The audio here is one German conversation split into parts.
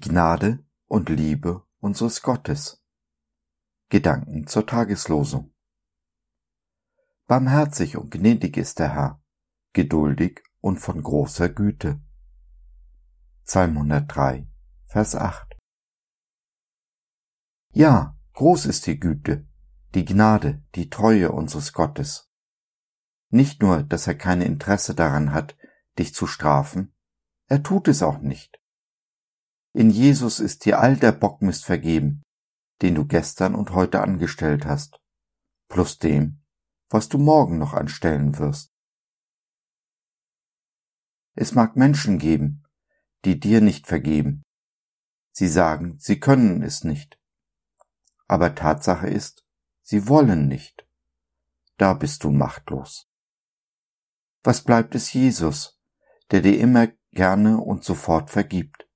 Gnade und Liebe unseres Gottes. Gedanken zur Tageslosung. Barmherzig und gnädig ist der Herr, geduldig und von großer Güte. Psalm 103, Vers 8. Ja, groß ist die Güte, die Gnade, die Treue unseres Gottes. Nicht nur, dass er kein Interesse daran hat, dich zu strafen, er tut es auch nicht. In Jesus ist dir all der Bockmist vergeben, den du gestern und heute angestellt hast, plus dem, was du morgen noch anstellen wirst. Es mag Menschen geben, die dir nicht vergeben. Sie sagen, sie können es nicht. Aber Tatsache ist, sie wollen nicht. Da bist du machtlos. Was bleibt es Jesus, der dir immer gerne und sofort vergibt?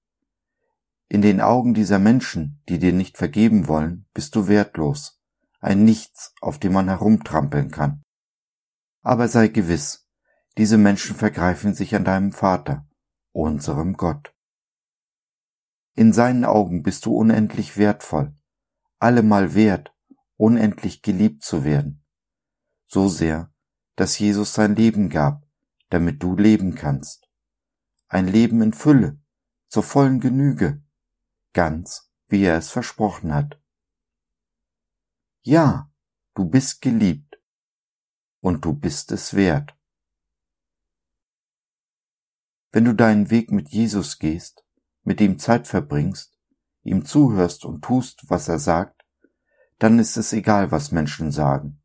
In den Augen dieser Menschen, die dir nicht vergeben wollen, bist du wertlos, ein Nichts, auf dem man herumtrampeln kann. Aber sei gewiss, diese Menschen vergreifen sich an deinem Vater, unserem Gott. In seinen Augen bist du unendlich wertvoll, allemal wert, unendlich geliebt zu werden. So sehr, dass Jesus sein Leben gab, damit du leben kannst. Ein Leben in Fülle, zur vollen Genüge, ganz wie er es versprochen hat. Ja, du bist geliebt und du bist es wert. Wenn du deinen Weg mit Jesus gehst, mit ihm Zeit verbringst, ihm zuhörst und tust, was er sagt, dann ist es egal, was Menschen sagen.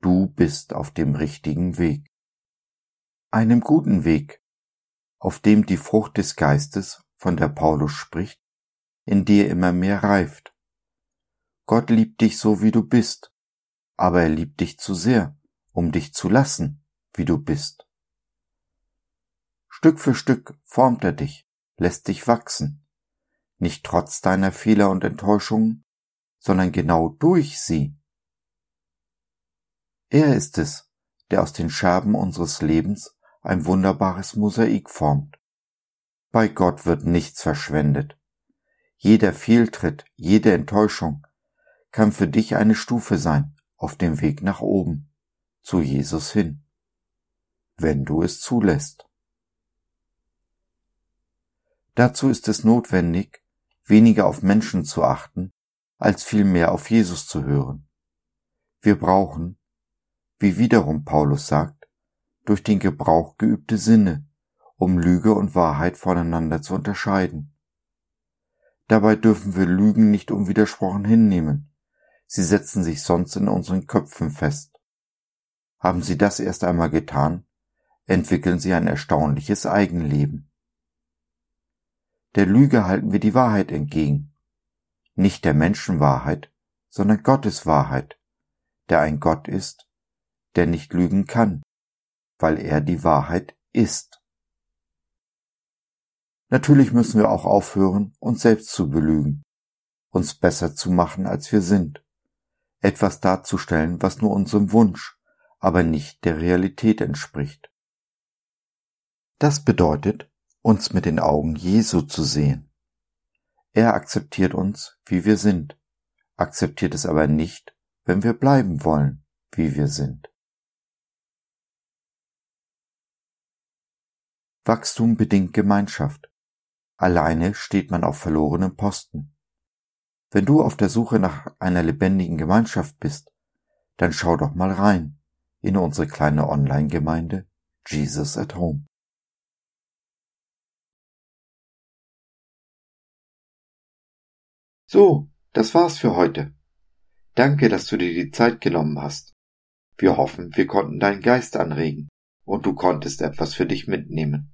Du bist auf dem richtigen Weg. Einem guten Weg, auf dem die Frucht des Geistes, von der Paulus spricht, in dir immer mehr reift. Gott liebt dich so, wie du bist, aber er liebt dich zu sehr, um dich zu lassen, wie du bist. Stück für Stück formt er dich, lässt dich wachsen, nicht trotz deiner Fehler und Enttäuschungen, sondern genau durch sie. Er ist es, der aus den Scherben unseres Lebens ein wunderbares Mosaik formt. Bei Gott wird nichts verschwendet. Jeder Fehltritt, jede Enttäuschung kann für dich eine Stufe sein auf dem Weg nach oben, zu Jesus hin, wenn du es zulässt. Dazu ist es notwendig, weniger auf Menschen zu achten, als vielmehr auf Jesus zu hören. Wir brauchen, wie wiederum Paulus sagt, durch den Gebrauch geübte Sinne, um Lüge und Wahrheit voneinander zu unterscheiden. Dabei dürfen wir Lügen nicht unwidersprochen hinnehmen. Sie setzen sich sonst in unseren Köpfen fest. Haben sie das erst einmal getan, entwickeln sie ein erstaunliches Eigenleben. Der Lüge halten wir die Wahrheit entgegen. Nicht der Menschenwahrheit, sondern Gottes Wahrheit, der ein Gott ist, der nicht lügen kann, weil er die Wahrheit ist. Natürlich müssen wir auch aufhören, uns selbst zu belügen, uns besser zu machen, als wir sind, etwas darzustellen, was nur unserem Wunsch, aber nicht der Realität entspricht. Das bedeutet, uns mit den Augen Jesu zu sehen. Er akzeptiert uns, wie wir sind, akzeptiert es aber nicht, wenn wir bleiben wollen, wie wir sind. Wachstum bedingt Gemeinschaft. Alleine steht man auf verlorenem Posten. Wenn du auf der Suche nach einer lebendigen Gemeinschaft bist, dann schau doch mal rein in unsere kleine Online-Gemeinde Jesus at Home. So, das war's für heute. Danke, dass du dir die Zeit genommen hast. Wir hoffen, wir konnten deinen Geist anregen und du konntest etwas für dich mitnehmen.